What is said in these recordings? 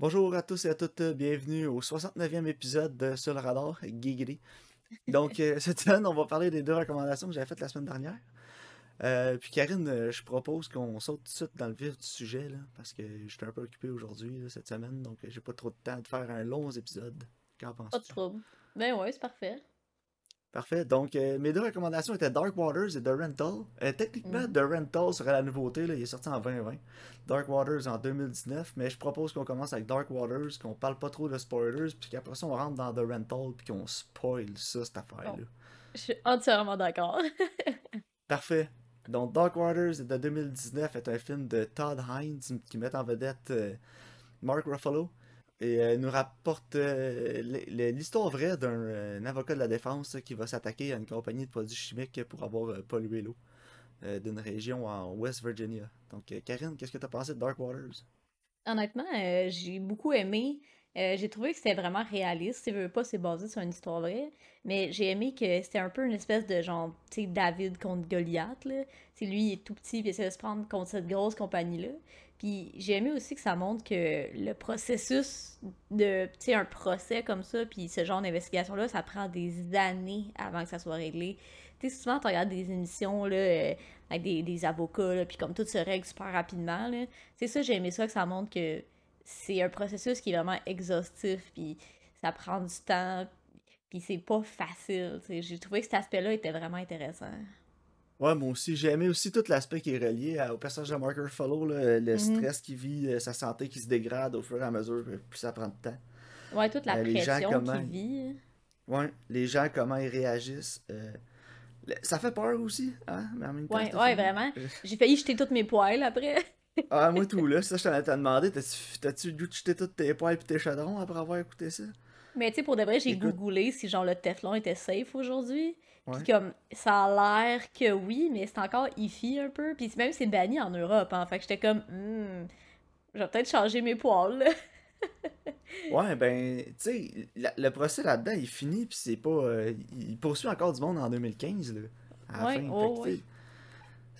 Bonjour à tous et à toutes, bienvenue au 69e épisode de Sur radar, Giggity. Donc, euh, cette semaine, on va parler des deux recommandations que j'avais faites la semaine dernière. Euh, puis Karine, euh, je propose qu'on saute tout de suite dans le vif du sujet, parce que j'étais un peu occupé aujourd'hui, cette semaine, donc j'ai pas trop de temps de faire un long épisode. Qu'en Pas de penses-tu? trouble. Ben ouais, c'est parfait. Parfait. Donc, euh, mes deux recommandations étaient Dark Waters et The Rental. Euh, techniquement, Mhm. The Rental serait la nouveauté. Là. Il est sorti en 2020. Dark Waters en 2019. Mais je propose qu'on commence avec Dark Waters, qu'on parle pas trop de spoilers, puis qu'après ça, on rentre dans The Rental, puis qu'on spoil ça, cette affaire-là. Je suis entièrement d'accord. Parfait. Donc, Dark Waters de 2019 est un film de Todd Hines qui met en vedette euh, Mark Ruffalo et euh, nous rapporte euh, l'histoire vraie d'un euh, avocat de la défense qui va s'attaquer à une compagnie de produits chimiques pour avoir pollué l'eau d'une région en West Virginia. Donc, Karine, qu'est-ce que tu as pensé de Dark Waters? Honnêtement, j'ai beaucoup aimé. J'ai trouvé que c'était vraiment réaliste. Si tu veux pas, c'est basé sur une histoire vraie. Mais j'ai aimé que c'était un peu une espèce de genre, tu sais, David contre Goliath, là. Lui, il est tout petit, puis il essaie de se prendre contre cette grosse compagnie-là. Puis j'ai aimé aussi que ça montre que le processus de, tu sais, un procès comme ça, puis ce genre d'investigation-là, ça prend des années avant que ça soit réglé. Tu sais, souvent, tu regardes des émissions, là, euh, avec des, avocats, là, puis comme tout se règle super rapidement, là. C'est ça, j'ai aimé ça, que ça montre que c'est un processus qui est vraiment exhaustif, puis ça prend du temps, puis c'est pas facile. J'ai trouvé que cet aspect-là était vraiment intéressant. Ouais, moi aussi, j'ai aimé aussi tout l'aspect qui est relié à- au personnage de Mark Ruffalo, là, le Mhm. stress qu'il vit, euh, sa santé qui se dégrade au fur et à mesure, plus ça prend de temps. Ouais, toute la Euh, pression comment qu'il vit. Ouais, les gens, comment ils réagissent. euh, Ça fait peur aussi, hein, mais en même temps, Ouais, ouais, vraiment. J'ai failli jeter toutes mes poêles après. Ah, moi tout, là, ça, je t'en ai demandé, t'as-tu le goût de jeter toutes tes poils et tes chaudrons après avoir écouté ça? Mais tu sais, pour de vrai, j'ai Écoute. googlé si genre le Teflon était safe aujourd'hui. Puis comme, ça a l'air que oui, mais c'est encore iffy un peu. Puis même c'est banni en Europe, hein. Fait que j'étais comme, hmm, je vais peut-être changer mes poils, là. Ouais, ben, tu sais, le procès là-dedans, il finit, puis c'est pas. euh, il poursuit encore du monde en 2015, là, à la Ouais, fin. oh, Fait que, tu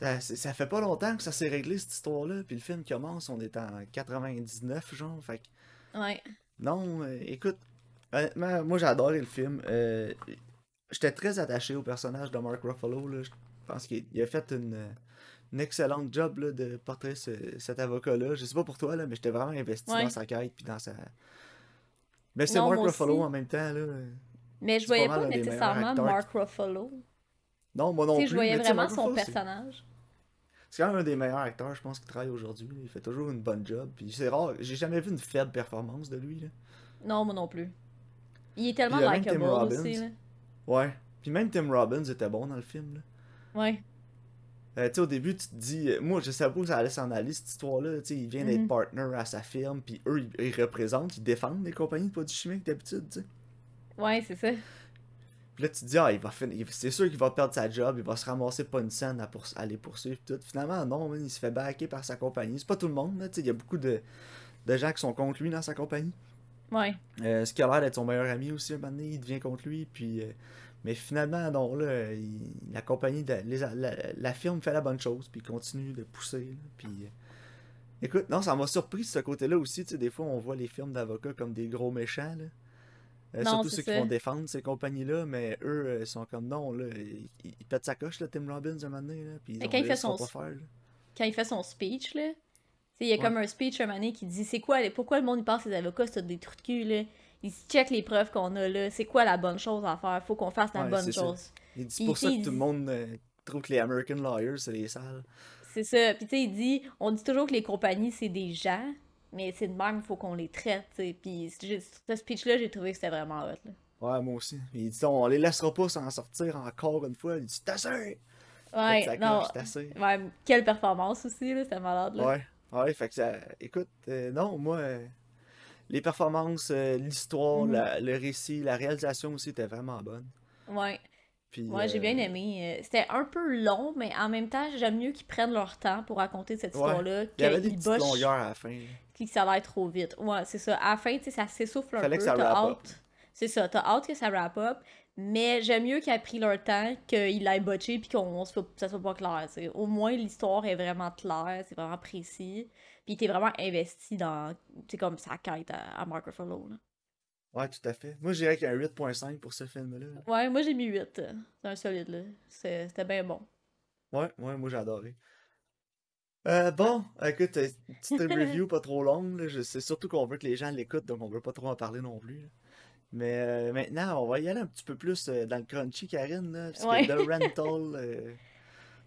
ouais. ça, ça fait pas longtemps que ça s'est réglé, cette histoire-là, puis le film commence, on est en 99, genre, fait que. Ouais. Non, euh, écoute, honnêtement, moi j'ai adoré le film. Euh, J'étais très attaché au personnage de Mark Ruffalo. Là. Je pense qu'il il a fait une, une excellente job là, de portrer ce- cet avocat-là. Je sais pas pour toi, là, mais j'étais vraiment investi Ouais. dans sa quête puis dans sa. Mais c'est Mark Ruffalo aussi. en même temps. Là. Mais je pas voyais pas nécessairement. Mark Ruffalo. Non, moi non plus. je voyais mais vraiment son Ruffalo, personnage. C'est quand même un des meilleurs acteurs, je pense, qui travaille aujourd'hui. Il fait toujours une bonne job. Puis c'est rare, j'ai jamais vu une faible performance de lui. Là. Non, moi non plus. Il est tellement likable aussi, là. Ouais. Puis même Tim Robbins était bon dans le film. Là. Ouais. Euh, tu sais, au début, tu te dis, euh, moi, je savais pas où ça allait s'en aller, cette histoire-là. Tu sais, il vient d'être Mhm. partner à sa firme, puis eux, ils, ils représentent, ils défendent les compagnies de produits chimiques d'habitude, tu sais. Ouais, c'est ça. Puis là, tu te dis, ah, il va finir, c'est sûr qu'il va perdre sa job, il va se ramasser pas une scène à, pour, à les poursuivre, tout. Finalement, non, man, il se fait backer par sa compagnie. C'est pas tout le monde, là, tu sais, il y a beaucoup de, de gens qui sont contre lui dans sa compagnie. Ouais. Euh, ce qui a l'air d'être son meilleur ami aussi, un moment donné, il devient contre lui, puis... euh, mais finalement, non, là, il- la compagnie, de- les- la, la firme fait la bonne chose, puis il continue de pousser, là, puis... euh, écoute, non, ça m'a surpris de ce côté-là aussi, tu sais, des fois, on voit les firmes d'avocats comme des gros méchants, là. Euh, Non, surtout ceux qui vont défendre ces compagnies-là, mais eux, euh, sont comme, non, là, ils, ils pètent sa coche, là, Tim Robbins, un moment donné, là, puis ils ont- quand il fait son- faire. Quand il fait son speech, là, il y a Ouais. comme un speech un moment donné qui dit c'est quoi, pourquoi le monde il pense que les avocats c'est des trucs de cul, là? Ils checkent les preuves qu'on a, là. C'est quoi la bonne chose à faire? Faut qu'on fasse la Ouais, bonne c'est ça. chose. Il dit, pour ça que tout le monde euh, trouve que les American Lawyers, c'est les sales. C'est ça. Puis tu sais, il dit, on dit toujours que les compagnies c'est des gens, mais c'est de même, faut qu'on les traite, tu. Puis ce speech-là, j'ai trouvé que c'était vraiment hot, là. Ouais, moi aussi. Il dit, on les laissera pas s'en sortir encore une fois. Il dit, c'est assez! Ouais, non. Ouais, quelle performance aussi, là, c'était malade, là. Ouais, ouais, fait que ça. Écoute, euh, non, moi, euh, les performances, euh, l'histoire, Mhm. la- le récit, la réalisation aussi était vraiment bonne. Ouais. Puis, Ouais, j'ai bien aimé. C'était un peu long, mais en même temps, j'aime mieux qu'ils prennent leur temps pour raconter cette Ouais. histoire-là, Il y avait des petites longueurs à la fin. puis que ça va être trop vite. Ouais, c'est ça. À la fin, tu sais, ça s'essouffle un Fallait peu, que ça c'est ça, t'as hâte que ça wrap up, mais j'aime mieux qu'il ait pris leur temps, qu'il l'ait botché, puis qu'on ça soit pas clair. t'sais. Au moins, l'histoire est vraiment claire, c'est vraiment précis, puis t'es vraiment investi dans, c'est comme sa quête à, à Mark Ruffalo. Là. Ouais, tout à fait. Moi, je dirais qu'il y a un 8.5 pour ce film-là. Ouais, moi j'ai mis 8. euh, C'est un solide, là. C'est- C'était bien bon. Ouais, ouais, moi j'ai adoré. Euh, bon, écoute, euh, petite review pas trop longue, sais surtout qu'on veut que les gens l'écoutent, donc on veut pas trop en parler non plus. là. Mais euh, maintenant, on va y aller un petit peu plus euh, dans le crunchy, Karine, là, parce Ouais. que The Rental, euh,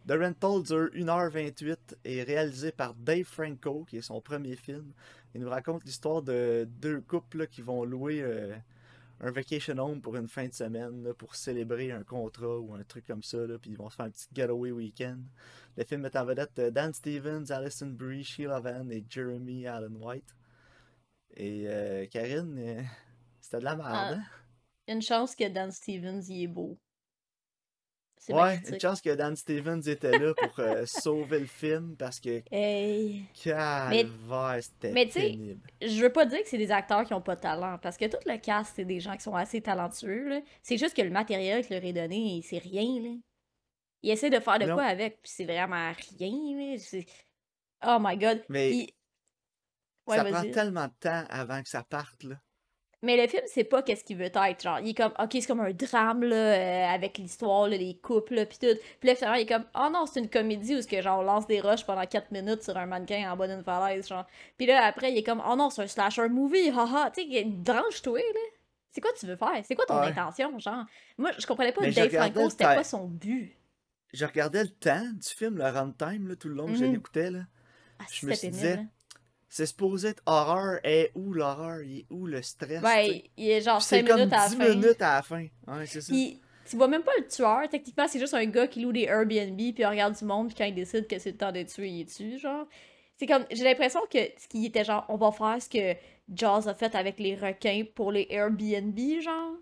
The Rental dure 1h28 et est réalisé par Dave Franco, qui est son premier film. Il nous raconte l'histoire de deux couples là, qui vont louer un vacation home pour une fin de semaine là, pour célébrer un contrat ou un truc comme ça, là, puis ils vont se faire un petit getaway week-end. Le film met en vedette Dan Stevens, Alison Brie, Sheila Van et Jeremy Allen White. Et euh, Karine, c'était de la merde, Ah? Une chance que Dan Stevens, il est beau. C'est ma Ouais, une chance que Dan Stevens était là pour euh, sauver le film parce que Hey. Calvaire, c'était mais tu sais, pénible. je veux pas dire que c'est des acteurs qui ont pas de talent, parce que tout le cast, c'est des gens qui sont assez talentueux, là. C'est juste que le matériel qui leur est donné, c'est rien, là. Ils essaient de faire de Non, quoi avec, puis c'est vraiment rien, là. C'est- Oh my god. mais Puis, ouais, ça prend tellement de temps avant que ça parte, là. Mais le film, c'est pas qu'est-ce qu'il veut être. Genre, il est comme, ok, c'est comme un drame, là, euh, avec l'histoire, là, les couples, là, pis tout. Puis là, finalement, il est comme, oh non, c'est une comédie où ce que, genre, on lance des roches pendant 4 minutes sur un mannequin en bas d'une falaise, genre. Puis là, après, il est comme, oh non, c'est un slasher movie, haha. Tu sais, branche-toi, là. C'est quoi tu veux faire? C'est quoi ton Ouais. intention, genre? Moi, je comprenais pas Mais Dave Franco, c'était quoi son but? Je regardais le temps du film, le runtime, là, tout le long que je Mhm. l'écoutais, là. Ah, Je me c'était suis pénible, dit, là. C'est supposé être horreur, et où l'horreur, il est où le stress. Ouais, il est genre Puis c'est 5 comme minutes à la 10 fin. minutes à la fin. Ouais, c'est ça. Puis, tu vois même pas le tueur. Techniquement, c'est juste un gars qui loue des Airbnb, puis il regarde du monde, puis quand il décide que c'est le temps de tuer, il tue, genre. C'est comme, j'ai l'impression que ce qui était genre, on va faire ce que Jaws a fait avec les requins pour les Airbnb, genre.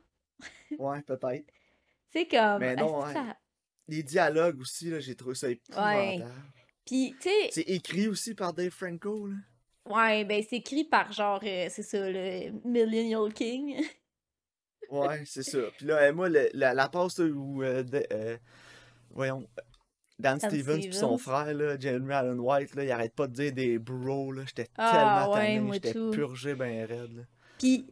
Ouais, peut-être. C'est comme, Mais non, ouais. ça- Les dialogues aussi, là, j'ai trouvé ça Ouais. épouvantable. Puis, tu sais, C'est écrit aussi par Dave Franco, là. Ouais, ben c'est écrit par genre, euh, c'est ça, le Millennial King. Ouais, c'est ça. Puis là, euh, moi, le- la, la passe là, où, euh, de- euh, voyons, Dan Dan Stevens puis son Stevens. frère, là, Jeremy Allen White, là, il arrête pas de dire des bros, là. J'étais Ah, tellement ouais, tanné, moi j'étais tout. purgé ben raide, là. Puis,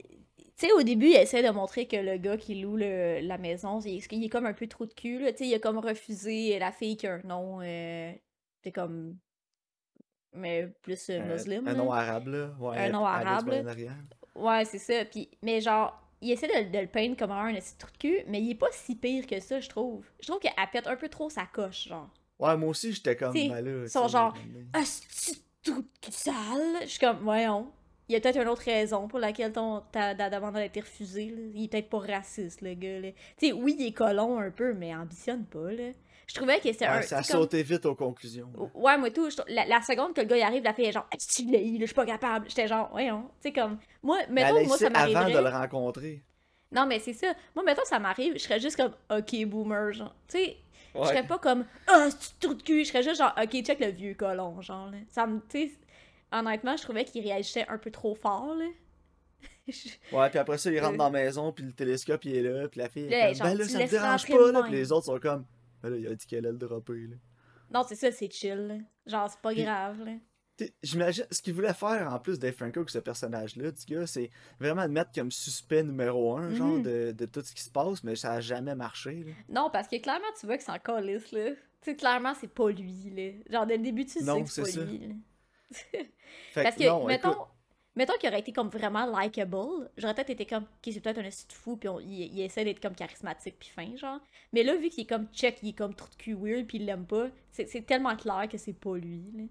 tu sais, au début, il essaie de montrer que le gars qui loue le- la maison, il, il est comme un peu trop de cul, là? Tu sais, il a comme refusé la fille qui a un nom, euh, c'est comme, mais plus euh, Un, un nom arabe, là. Ouais, Un nom arabe. Ouais, c'est ça. Puis, mais genre, il essaie de, de le peindre comme un de trou de cul, mais il est pas si pire que ça, je trouve. Je trouve qu'elle pète un peu trop sa coche, genre. Ouais, moi aussi, j'étais comme malheureux. ils sont genre, de trou de cul sale. Je suis comme, voyons. Il y a peut-être une autre raison pour laquelle ton, ta, ta demande a été refusée. là. Il est peut-être pas raciste, le gars. Tu sais, oui, il est colon un peu, mais ambitionne pas. Là. Je trouvais que c'était un. Ouais, ça a tu sais, comme- sauté vite aux conclusions. Ouais, moi tout. je trou- La, la seconde que le gars y arrive, la fille est genre, tu l'as eu, là, je suis pas capable. J'étais genre, voyons. Tu sais, comme. Moi, Mais mettons, elle a moi, ça essayé avant m'arriverait. de le rencontrer. Non, mais c'est ça. Moi, mettons, ça m'arrive, je serais juste comme, ok, boomer, genre. Tu sais, je Ouais. serais pas comme, ah, c'est tout de cul? Je serais juste genre, ok, check le vieux colon, genre, là. Ça me. Tu sais, honnêtement, je trouvais qu'il réagissait un peu trop fort, là. Je- Ouais, puis après ça, il rentre Euh. dans la maison, puis le télescope, il est là, puis la fille est Là, comme, genre, ben là, tu ça me dérange pas, là, puis les autres sont comme, ben là, il a dit qu'elle allait le dropper, là. Non, c'est ça, c'est chill, là. Genre, c'est pas Puis- grave, là. J'imagine, ce qu'il voulait faire, en plus Franco, avec ce personnage-là, du gars, c'est vraiment le mettre comme suspect numéro un, genre, Mhm. de, de tout ce qui se passe, mais ça a jamais marché, là. Non, parce que clairement, tu vois que c'est encore lisse, là. Tu sais, clairement, c'est pas lui, là. Genre, dès le début, tu sais que c'est pas ça. lui, là. Fait Parce que que, non, mettons, écoute, mettons qu'il aurait été comme vraiment likable, j'aurais peut-être été comme, ok, c'est peut-être un esti de fou, puis on- il, il essaie d'être comme charismatique puis fin, genre. Mais là, vu qu'il est comme check, il est comme trop de cul weird, puis il l'aime pas, c'est c'est tellement clair que c'est pas lui, là.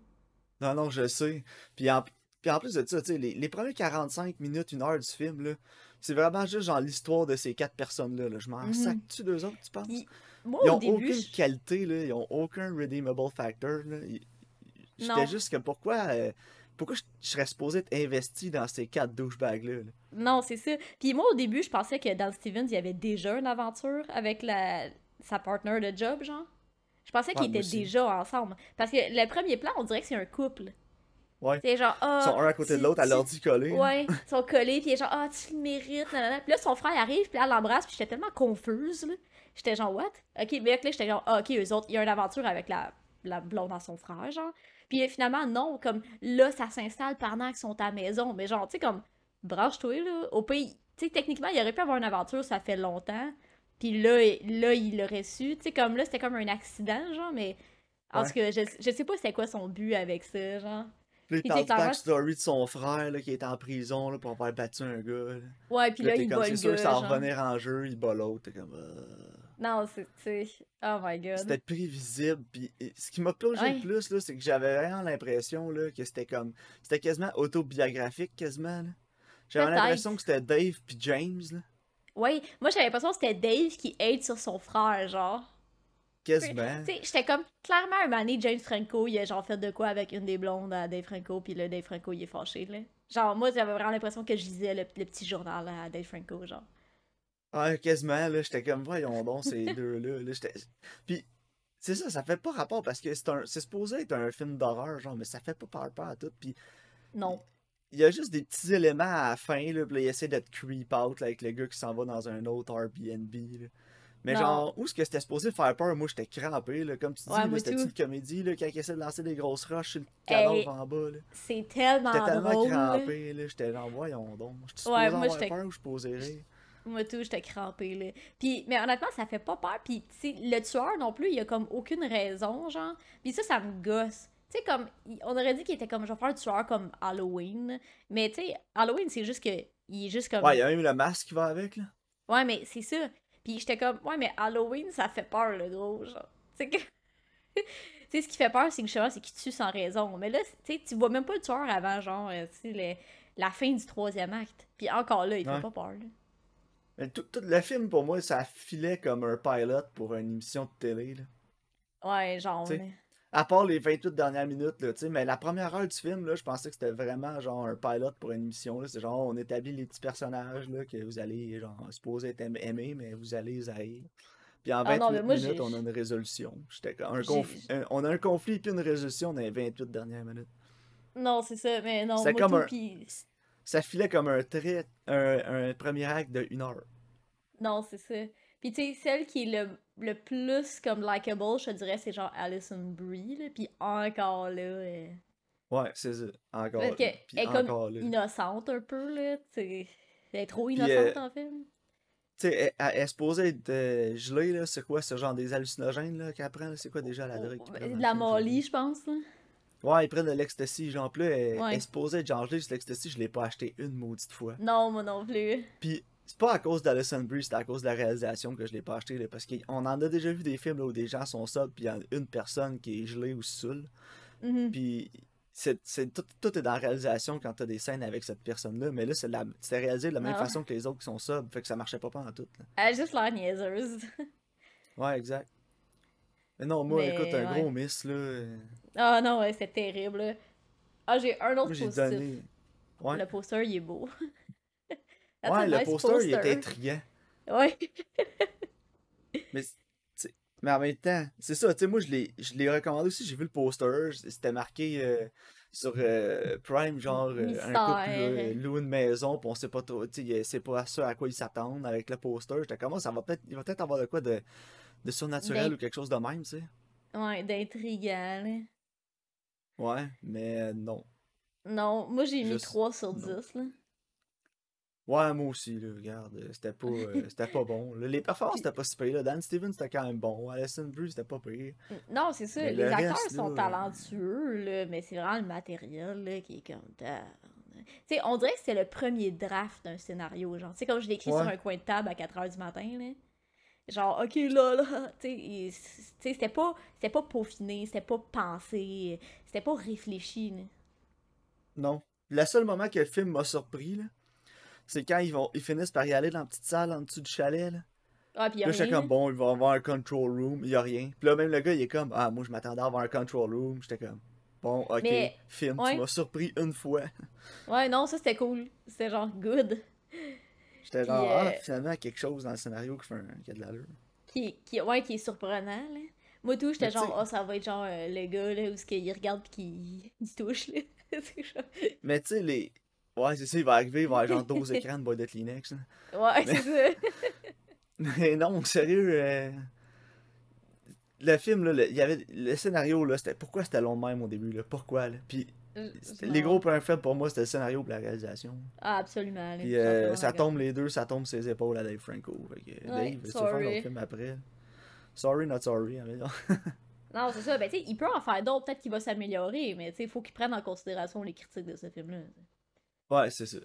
non, non, je sais. Puis en, puis en plus de ça, tu sais, les, les premières 45 minutes, une heure du film, là, c'est vraiment juste genre l'histoire de ces quatre personnes-là, là. Je m'en Mhm. sac-tu deux autres, tu penses? Puis, moi, Ils au ont début, aucune je- qualité, là. Ils ont aucun redeemable factor, là. J'étais juste comme, pourquoi, euh, pourquoi je, je serais supposé être investi dans ces quatre douchebags-là, là? Non, c'est ça. Puis moi, au début, je pensais que Dan Stevens, il y avait déjà une aventure avec la... sa partner de job, genre. Je pensais qu'ils étaient déjà ensemble. Parce que le premier plan, on dirait que c'est un couple. Ouais. C'est genre, ah. Ils sont un à côté tu- de l'autre à tu- l'ordi collé. Ouais, ils sont collés, puis genre, ah, tu le mérites, nanana. Puis là, son frère arrive, puis là, elle l'embrasse, puis j'étais tellement confuse, là. J'étais genre, what? Ok, mais là, j'étais genre, ah, ok, eux autres, il y a une aventure avec la, la blonde à son frère, genre. Puis euh, finalement, non, comme là, ça s'installe pendant qu'ils sont à la maison. Mais genre, tu sais, comme, branche-toi, là. Au pays, tu sais, techniquement, il aurait pu avoir une aventure, ça fait longtemps. Puis là, là, il l'aurait su. Tu sais, comme là, c'était comme un accident, genre, mais. En tout cas, je, je sais pas c'était quoi son but avec ça, genre. Puis du clairement- backstory de son frère là, qui est en prison là, pour avoir battu un gars. là. Ouais, puis là, il comme, bat c'est le sûr, gars, ça va revenir en jeu, il bat l'autre. T'es comme. euh, Non, c'est, oh my god. C'était prévisible. Puis ce qui m'a plongé Ouais. le plus, là, c'est que j'avais vraiment l'impression là, que c'était comme. C'était quasiment autobiographique, quasiment. là. J'avais l'impression que c'était Dave puis James. Là. Ouais, moi j'avais l'impression que c'était Dave qui aide sur son frère, genre. Quasiment. Tu sais, j'étais comme, clairement, un donné, James Franco, il a genre fait de quoi avec une des blondes à Dave Franco, puis là, Dave Franco, il est fâché, là. Genre, moi, j'avais vraiment l'impression que je lisais le, le petit journal à Dave Franco, genre. Ouais, quasiment, là, j'étais comme, voyons donc, ces deux-là. Là, j'étais- Puis, c'est ça, ça fait pas rapport parce que c'est un... c'est supposé être un film d'horreur, genre, mais ça fait pas peur, peur à tout. Puis, Non. il y a juste des petits éléments à la fin, là, puis là, il essaie d'être creep out, là, avec le gars qui s'en va dans un autre Airbnb, là. Mais Non. genre, où est-ce que c'était supposé faire peur? Moi, j'étais crampé, là, comme tu dis, Ouais, c'était une comédie, là, quand il essaie de lancer des grosses roches sur le cadavre Hey, en bas, là. C'est tellement J'étais tellement drôle. crampé, là, j'étais genre, voyons donc, je suis Ouais, supposé moi, avoir j'étais- peur ou je suis posé rire? Moi tout, j'étais crampée, là. Puis, mais honnêtement, ça fait pas peur. Puis, tu sais, le tueur non plus, il a comme aucune raison, genre. Puis ça, ça me gosse. Tu sais, comme, on aurait dit qu'il était comme, je vais faire un tueur comme Halloween. Mais, tu sais, Halloween, c'est juste que, il est juste comme... Ouais, il y a même le masque qui va avec, là. Ouais, mais c'est ça. Puis j'étais comme, ouais, mais Halloween, ça fait peur, le gros, genre. Tu sais, que... tu sais, ce qui fait peur, c'est que c'est qu'il tue sans raison. Mais là, tu sais, tu vois même pas le tueur avant, genre, euh, tu sais, la fin du troisième acte. Puis encore là, il fait Ouais. pas peur, là. Mais tout, tout le film, pour moi, ça filait comme un pilot pour une émission de télé, là. Ouais, genre. Mais- À part les 28 dernières minutes, là, tu sais, mais la première heure du film, là, je pensais que c'était vraiment genre un pilot pour une émission. C'est genre, on établit les petits personnages, là, que vous allez, genre, supposer être aim- aimer, mais vous allez les haïr. Puis en Ah 28 non, mais moi, minutes, on a une résolution. J'étais comme, un J'ai- conflit, un- on a un conflit puis une résolution dans les 28 dernières minutes. Non, c'est ça, mais non, C'est comme tout, un- puis- Ça filait comme un trait, un, un premier acte de une heure. Non, c'est ça. Puis tu sais, celle qui est le, le plus comme likable, je te dirais, c'est genre Alison Brie, là. Puis encore là, euh, Ouais, c'est ça. Encore. Parce qu'elle puis est comme là. innocente un peu, là. tu sais. Elle est trop innocente euh, en film. Tu sais, elle, elle- elle est supposée être euh, gelée, là. C'est quoi, ce genre des hallucinogènes, là, qu'elle prend, là? C'est quoi déjà la drogue dans De la Molly, je pense, là. Ouais, ils prennent de l'ecstasy, genre, plus elle, Ouais. est supposée être sur l'ecstasy, je l'ai pas acheté une maudite fois. Non, moi non plus. Puis, c'est pas à cause d'Alison Brie, c'est à cause de la réalisation que je l'ai pas acheté, là, parce qu'on en a déjà vu des films, là, où des gens sont sobres, puis il y a une personne qui est gelée ou saoule. Mhm. Puis, c'est, c'est- tout, tout est dans la réalisation quand t'as des scènes avec cette personne-là, mais là, c'est, réalisé de la même Ah façon que les autres qui sont sobres, fait que ça marchait pas en tout, là. Elle a juste l'air niaiseuse. Ouais, exact. Mais non, moi, Mais, écoute, un ouais. gros miss, là. Ah non, ouais, c'est terrible, là. Ah, j'ai un autre positif. donné. Ouais, Le poster, il est beau. Ouais le nice poster, il était intriguant. Ouais. Mais, mais en même temps, c'est ça, tu sais, moi, je l'ai, je l'ai recommandé aussi, j'ai vu le poster, c'était marqué euh, sur euh, Prime, genre, euh, un couple loue une maison, puis on sait pas trop, tu sais, c'est pas ça à quoi ils s'attendent avec le poster. J'étais comme, Ah, ça va peut-être, il va peut-être avoir de quoi de, de surnaturel ou quelque chose de même, tu sais. Ouais, d'intriguant. Ouais, mais euh, non. Non, moi j'ai mis Juste 3 sur non. 10, là. Ouais, moi aussi, là, regarde, euh, c'était pas, euh, c'était pas bon. là. Les performances, c'était pas si pire, là. Dan Stevens, c'était quand même bon. Alison Brie, c'était pas pire. Non, c'est ça, Mais les le acteurs reste, sont là, talentueux, là, mais c'est vraiment le matériel, là, qui est comme... Tu sais, on dirait que c'est le premier draft d'un scénario, genre. Tu sais, comme je l'écris sur un coin de table à 4h du matin, là. Genre, OK, là, là, tu sais, c'était pas, c'était pas peaufiné, c'était pas pensé, c'était pas réfléchi, là. Non. Le seul moment que le film m'a surpris, là, c'est quand ils vont ils finissent par y aller dans la petite salle en dessous du chalet, là. Ah, puis y a Là, rien, comme, bon, il va avoir un control room, il y a rien. Puis là, même le gars, il est comme, ah, moi, je m'attendais à avoir un control room. J'étais comme, bon, ok, Mais, film, ouais. tu m'as surpris une fois. Ouais, non, ça c'était cool. C'était genre good. J'étais genre, ah, euh, finalement, quelque chose dans le scénario qui, fait un- qui a de l'allure. Qui, qui, ouais, qui est surprenant, là. Moi, tout, j'étais genre, oh, ça va être genre euh, le gars, là, où ce qu'il regarde pis qu'il il touche, là. Genre- Mais tu sais, les. Ouais, c'est ça, il va arriver, il va avoir genre 12 écrans de boîte de Kleenex. là. Ouais, Mais- c'est ça. Mais non, sérieux. euh, Le film, là, le, il y avait... le scénario, là, c'était. Pourquoi c'était long de même au début, là? Pourquoi, là? Puis c'était- les gros points faibles pour moi, c'était le scénario et la réalisation. Ah, absolument. Puis euh, ça tombe les deux, ça tombe ses épaules à Dave Franco. Fait que, Ouais, Dave, tu veux faire un film après. Sorry, not sorry. hein, non. C'est ça. Ben, il peut en faire d'autres, peut-être qu'il va s'améliorer, mais il faut qu'il prenne en considération les critiques de ce film-là. Ouais, c'est ça.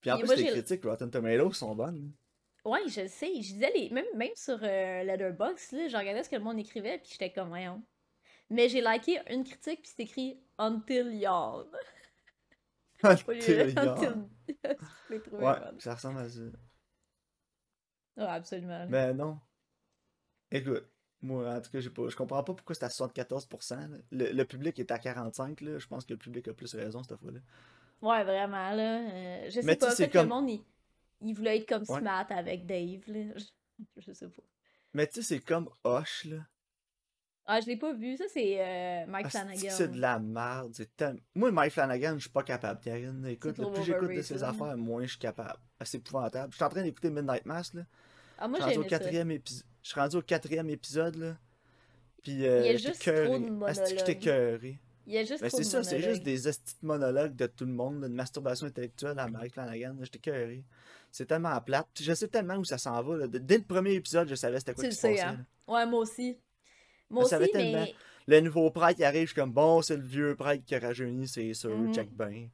Puis en plus, moi, les critiques Rotten Tomatoes sont bonnes. Ouais, je sais. Je disais, les... même, même sur euh, Letterboxd, là, je regardais ce que le monde écrivait, puis j'étais comme, voyons. Mais j'ai liké une critique, puis c'est écrit Until Yawn. Until Yawn. Ouais, ça ressemble à ça. Ouais, absolument. Mais non. Écoute, moi, en tout cas, pas, je comprends pas pourquoi c'est à 74%. là. Le, le public est à 45%. Là. Je pense que le public a plus raison cette fois-là. Ouais, vraiment, là. euh, je sais Mais pas, peut-être le monde, il, il voulait être comme Ouais. Smart avec Dave, là. Je, je sais pas. Mais tu sais, c'est comme Hush, là. Ah, je l'ai pas vu. Ça, c'est euh, Mike Ah, Flanagan. c'est de la merde. c'est tel- Moi, Mike Flanagan, je suis pas capable, Karine. Écoute, plus j'écoute de ses affaires, moins je suis capable. Ah, C'est épouvantable. Je suis en train d'écouter Midnight Mass, là. Ah, moi, Je suis rendu j'ai quatrième épisode. Je suis rendu au quatrième épisode, là. Puis, euh, Il y a juste trop de monologues. Il y a juste c'est ça, c'est juste des de monologues de tout le monde, là, de masturbation intellectuelle à Mike Flanagan. J'étais écœuré. C'est tellement plate. Je sais tellement où ça s'en va. là. Dès le premier épisode, je savais c'était quoi Tu qui se passait. hein. Ouais, moi aussi. Moi Je aussi, tellement. mais... Le nouveau prêtre qui arrive, je suis comme bon, c'est le vieux prêtre qui a rajeuni, c'est sûr, check bien.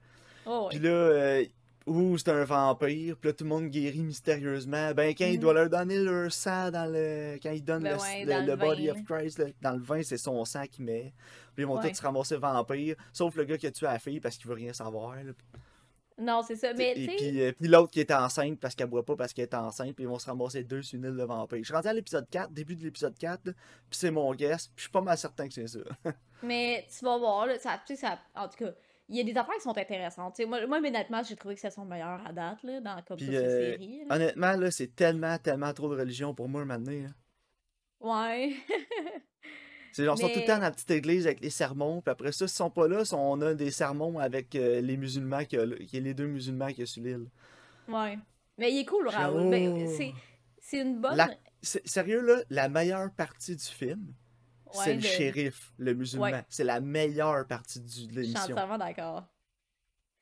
Oh, Puis là, euh, ouh, c'est un vampire. Puis là, tout le monde guérit mystérieusement. Ben, quand il Mhm. doit leur donner leur sang dans le. Quand il donne Ben le, ouais, le- dans le le body of. Christ, dans le vin, c'est son sang qu'il met. Puis ils vont Ouais. tous se ramasser vampires. Sauf le gars qui a tué la fille parce qu'il veut rien savoir. là. Non, c'est ça. Mais, Et puis, euh, puis l'autre qui est enceinte parce qu'elle boit pas parce qu'elle est enceinte. Puis ils vont se ramasser deux sur une île de vampires. Je suis rendu à l'épisode 4, début de l'épisode 4. là, Puis c'est mon guess. Puis je suis pas mal certain que c'est ça. mais tu vas voir, là, ça, tu sais, ça... En tout cas, il y a des affaires qui sont intéressantes. Moi, moi, Mass, j'ai trouvé que c'est son meilleur à date, là, dans comme Puis, euh, séries. là. Honnêtement, là, c'est tellement, tellement trop de religion pour moi maintenant. là. Ouais. C'est genre, ils sont tout le temps dans la petite église avec les sermons, puis après ça, s'ils sont pas là, on a des sermons avec euh, les musulmans, qui est les deux musulmans qui y a sur l'île. ouais. Mais il est cool, Raoul. Ben, oh. c'est... c'est une bonne... La- Sérieux, là, la meilleure partie du film, c'est le shérif, le musulman. Ouais. C'est la meilleure partie du, de Je suis l'émission. entièrement d'accord.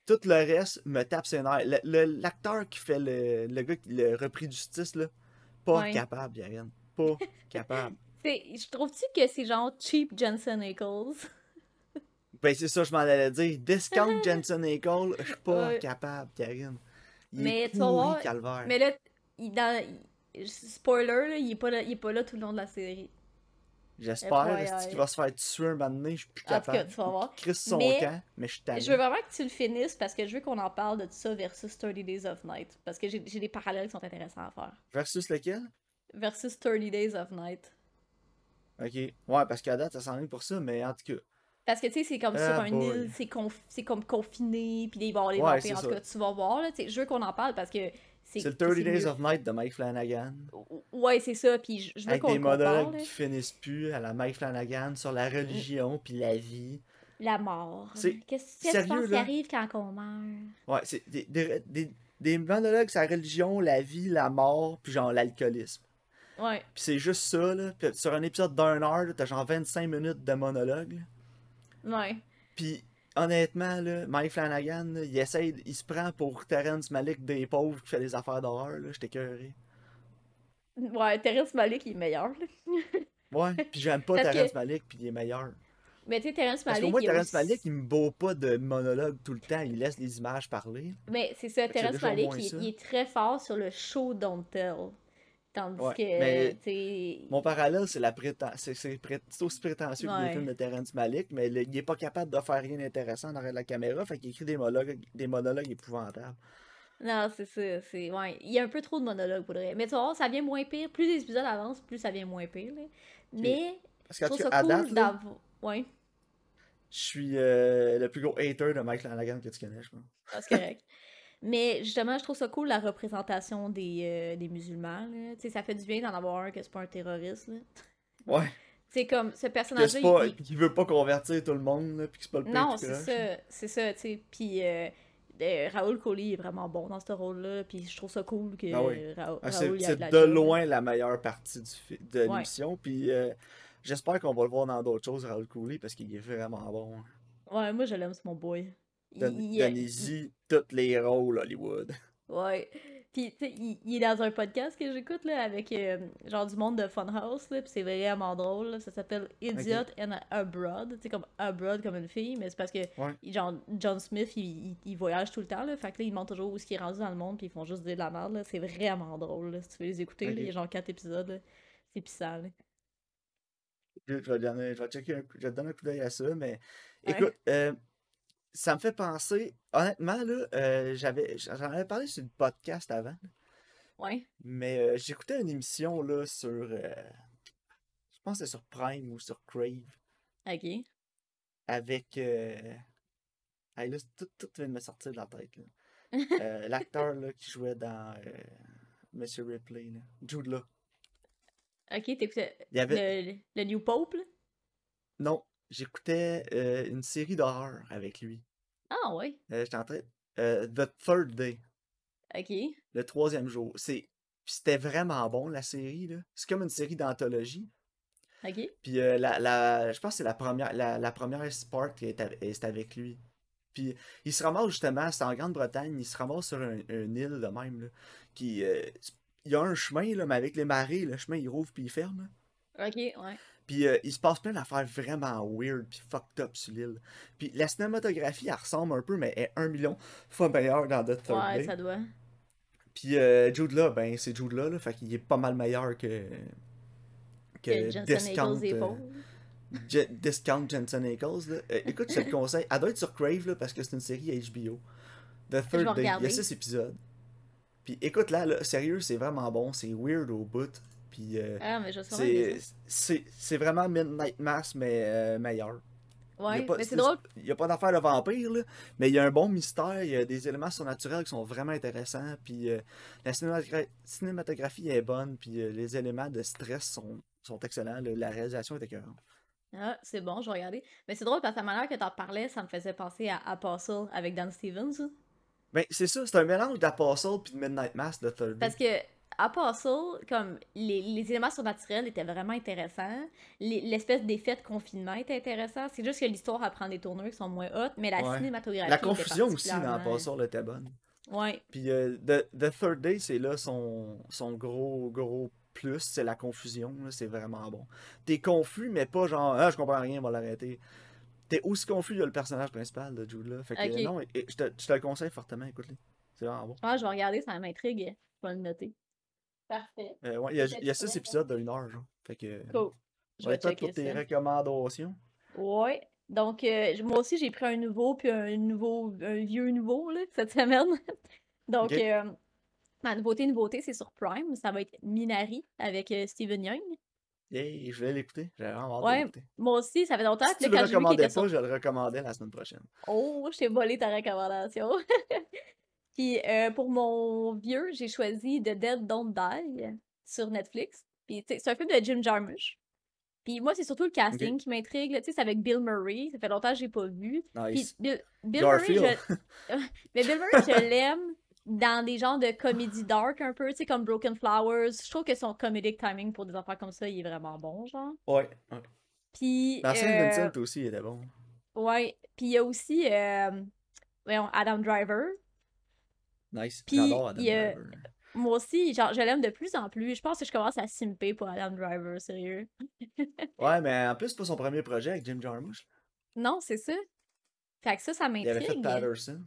Tout le reste me tape ses nerfs. L'acteur qui fait le, le gars le repris de justice, là, pas Ouais. capable, Yann. Pas capable. Je trouve-tu que c'est genre cheap Jensen Ackles? Ben, c'est ça, je m'en allais dire. Discount Jensen Ackles, je suis pas Ouais. capable, Karine. Il Mais est tu vas pourri, voir, calvaire. Mais là, il, dans... il- spoiler, là, il, est pas là, il est pas là tout le long de la série. J'espère qu'il va se faire tuer un moment donné, je suis plus En tout cas, capable. tu vas voir. Chris son Mais- camp, mais je suis tanné. Je veux vraiment que tu le finisses parce que je veux qu'on en parle de tout ça versus 30 Days of Night. Parce que j'ai j'ai des parallèles qui sont intéressants à faire. Versus lequel? Versus 30 Days of Night. Ok. Ouais, parce qu'à date, ça s'en pour ça, mais en tout cas. Parce que tu sais, c'est comme Ah, sur une boy. île, c'est conf- comme confiné, puis il va y avoir les Ouais, vampires. En tout cas, tu vas voir, là. Je veux qu'on en parle parce que c'est. C'est le 30 c'est Days mieux. of Night de Mike Flanagan. Ouais, c'est ça. Puis je veux Avec des monologues qui finissent plus à la Mike Flanagan sur la religion puis la vie. La mort. Qu'est-ce que tu qui arrive quand on meurt? Ouais, c'est des, des, des, des monologues sur la religion, la vie, la mort, puis genre l'alcoolisme. Ouais. Puis c'est juste ça, là. Puis sur un épisode d'une heure, t'as genre 25 minutes de monologue. là. Ouais. Puis honnêtement, là, Mike Flanagan, là, il essaye, il se prend pour Terrence Malick des pauvres qui fait des affaires d'horreur, là. J'étais cœuré. Ouais, Terrence Malick, il est meilleur. là. Ouais, puis j'aime pas Parce que- Terrence Malick, puis il est meilleur. Mais tu sais, Terrence Parce Malick. qu'au moins, il est Terrence aussi- Malick, il me beau pas de monologue tout le temps, il laisse les images parler. Mais c'est ça, c'est Terrence moins il, ça. il est très fort sur le show Don't Tell. Tandis Ouais, que, mais tu. Mon parallèle, c'est la c'est aussi prétentieux que les films de Terrence Malick, mais le- il est pas capable de faire rien d'intéressant derrière la caméra, fait qu'il écrit des monologues, des monologues épouvantables. Non, c'est ça. C'est... Ouais, il y a un peu trop de monologues pour vrai. Mais tu vas voir, ça vient moins pire. Plus les épisodes avancent, plus ça vient moins pire. là. Mais Parce ça cas, à cool date, là. Ouais, je suis euh, le plus gros hater de Mike Flanagan que tu connais, je pense. ah, c'est correct. Mais justement, je trouve ça cool la représentation des, euh, des musulmans. là. Tu sais, ça fait du bien d'en avoir un que c'est pas un terroriste. Là. Ouais. C'est comme ce c'est pas, il- veut pas convertir tout le monde, là, puis que c'est pas le Non, c'est ça, c'est ça, tu sais. Puis euh, euh, Raoul Coley est vraiment bon dans ce rôle-là, puis je trouve ça cool que Ah oui. Ra- Ah, Raoul c'est de là. loin la meilleure partie du de Ouais. l'émission. Puis euh, j'espère qu'on va le voir dans d'autres choses, Raoul Cooley, parce qu'il est vraiment bon. Ouais, moi je l'aime, c'est mon boy. Donnez-y tous les rôles Hollywood. Ouais. Puis, tu sais, il, il est dans un podcast que j'écoute, là, avec, euh, genre, du monde de Funhouse, là, puis c'est vraiment drôle, là. Ça s'appelle Idiot and Abroad. Tu sais, comme Abroad, comme une fille, mais c'est parce que, Ouais. genre, John Smith, il, il- il voyage tout le temps, là. Fait que là, il montre toujours où est-ce qu'il est rendu dans le monde, puis ils font juste dire de la merde, là. C'est vraiment drôle, là. Si tu veux les écouter, là, il y a genre quatre épisodes. C'est pissant, là. Je vais, donner, je vais checker un coup- je vais te donner un coup d'œil à ça, mais Ouais. écoute, euh, ça me fait penser, honnêtement, là, euh, j'avais, j'en avais parlé sur le podcast avant, Ouais. mais euh, j'écoutais une émission là sur, euh, je pense que c'est sur Prime ou sur Crave, Ok. avec, euh, hey, là, tout, tout vient de me sortir de la tête, là. Euh, l'acteur là, qui jouait dans Monsieur Ripley, là, Jude Law. Ok, t'écoutais avait, le, le New Pope, là? non, j'écoutais euh, une série d'horreur avec lui. Ah, ouais? Euh, J'étais en train, euh, The Third Day. Ok. le troisième jour. C'est c'était vraiment bon la série là. C'est comme une série d'anthologie. Ok. Puis euh, la, la- je pense que c'est la première la, la première qui est, est avec lui. Puis il se ramasse justement, c'est en Grande-Bretagne, il se ramasse sur un, une île de même là, qui euh, il y a un chemin là, mais avec les marées, le chemin il rouvre puis il ferme. là. Ok, ouais. Puis euh, il se passe plein d'affaires vraiment weird puis fucked up sur l'île. Puis la cinématographie elle ressemble un peu mais elle est un million fois meilleure dans The Third Ouais, Day. ça doit. Puis euh, Jude là, ben c'est Jude là, là, fait qu'il est pas mal meilleur que Que que Jensen Discount, euh. Je- Discount Jensen Ackles. Là. Euh, écoute, je te le conseille. Elle doit être sur Crave là, parce que c'est une série HBO. The Third Day. Il y a 6 épisodes. Puis écoute là, là, sérieux, c'est vraiment bon. C'est weird au bout. Puis euh, Ah, mais je c'est c'est c'est vraiment Midnight Mass, mais euh, meilleur. Ouais, pas- mais c'est drôle. Il n'y a pas d'affaire de vampire, là, mais il y a un bon mystère, il y a des éléments surnaturels qui sont vraiment intéressants, puis euh, la cinématogra- cinématographie est bonne, puis euh, les éléments de stress sont, sont excellents, là, la réalisation est écœurante. Ah, c'est bon, je vais regarder. Mais c'est drôle parce que la manière que t'en parlais, ça me faisait penser à Apostle avec Dan Stevens. Ben, c'est ça, c'est un mélange d'Apostle puis de Midnight Mass de Third. Parce que Apostle, comme les, les éléments surnaturels étaient vraiment intéressants. Les- L'espèce d'effet de confinement était intéressant. C'est juste que l'histoire elle prend des tournures qui sont moins hautes, mais la Ouais. cinématographie. La était confusion aussi dans particulièrement- Apostle était bonne. Ouais, Puis euh, the, The Third Day, c'est là son, son gros, gros plus, c'est la confusion, c'est vraiment bon. T'es confus, mais pas genre, ah, je comprends rien, on va l'arrêter. T'es aussi confus que le personnage principal de Jude là. Fait que non, et- et je te, je te le conseille fortement, écoute-le. C'est vraiment bon. Ah, je vais regarder, ça m'intrigue. Je vais le noter. Parfait. Euh, ouais, il y a, il y a six épisodes d'une heure, genre. Fait que. Cool. Je vais prêt pour tes ça. recommandations. Ouais. Donc, euh, moi aussi, j'ai pris un nouveau, puis un nouveau, un vieux nouveau, là, cette semaine. Donc, euh, ma nouveauté, nouveauté, c'est sur Prime. Ça va être Minari avec euh, Steven Young. Yay, je voulais l'écouter. J'ai vraiment de Ouais, l'écouter. moi aussi, ça fait longtemps Si que tu là, le recommandais pas, sur... je le recommandais la semaine prochaine. Oh, je t'ai volé ta recommandation. Puis euh, pour mon vieux, j'ai choisi The Dead Don't Die sur Netflix. Puis c'est un film de Jim Jarmusch. Puis moi, c'est surtout le casting qui m'intrigue. Tu sais, c'est avec Bill Murray. Ça fait longtemps que j'ai pas vu. Puis Nice. Bill. Murray, je... Mais Bill Murray, je l'aime dans des genres de comédie dark un peu, tu sais, comme Broken Flowers. Je trouve que son comedic timing pour des affaires comme ça, il est vraiment bon, genre. Ouais. ouais. Puis... Dans euh, Vincent aussi, il était bon. Ouais. Puis il y a aussi, euh, voyons, Adam Driver. Nice. Puis, J'adore Adam Driver. Moi aussi, genre, je l'aime de plus en plus. Je pense que je commence à simper pour Adam Driver, sérieux. Ouais, mais en plus, c'est pas son premier projet avec Jim Jarmusch. Non, c'est ça. Fait que ça, ça Il avait fait m'intrigue. Patterson.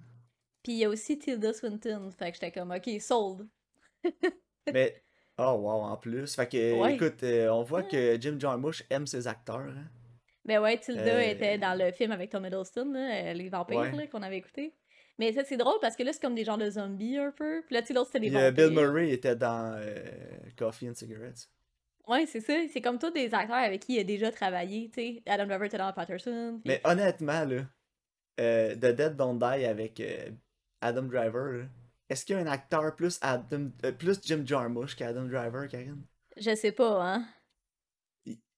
Puis il y a aussi Tilda Swinton. Fait que j'étais comme, ok, sold. Mais, oh wow, en plus. Fait que, Ouais. écoute, euh, on voit que Jim Jarmusch aime ses acteurs. hein. Ben ouais, Tilda Euh, était dans le film avec Tom Hiddleston, là, euh, Les Vampires, Ouais. qu'on avait écouté. Mais ça, c'est drôle parce que là, c'est comme des genres de zombies un peu. Puis là, tu sais, l'autre, c'était des euh, vampires. Bill Murray était dans euh, Coffee and Cigarettes. Ouais, c'est ça. C'est comme tous des acteurs avec qui il a déjà travaillé, tu sais. Adam Driver était dans Patterson. puis- Mais honnêtement, là, euh, The Dead Don't Die avec euh, Adam Driver, est-ce qu'il y a un acteur plus, Adam, euh, plus Jim Jarmusch qu'Adam Driver, Karine? Je sais pas, hein.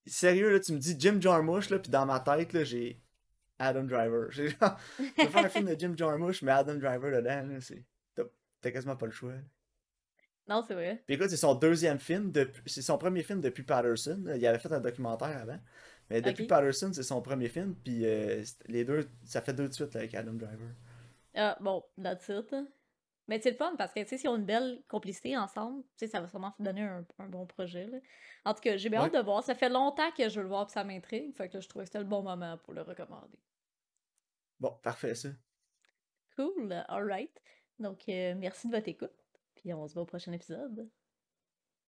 Sérieux, là, tu me dis Jim Jarmusch, là, puis dans ma tête, là, j'ai Adam Driver. J'ai genre, vais faire un film de Jim Jarmusch, mais Adam Driver dedans, là, c'est. T'as quasiment pas le choix. Non, c'est vrai. Puis écoute, c'est son deuxième film, depuis... c'est son premier film depuis Patterson. Il avait fait un documentaire avant. Mais depuis. Patterson, c'est son premier film, puis euh, c'est- les deux, ça fait deux de suite là, avec Adam Driver. Ah, bon, that's it. Mais c'est le fun parce que, tu sais, s'ils ont une belle complicité ensemble, tu sais, ça va sûrement donner un, un bon projet, là. En tout cas, j'ai bien Ouais. hâte de voir. Ça fait longtemps que je veux le voir, puis ça m'intrigue. Fait que je trouvais que c'était le bon moment pour le recommander. Bon, parfait ça. Cool, alright. Donc, euh, merci de votre écoute. Puis on se voit au prochain épisode.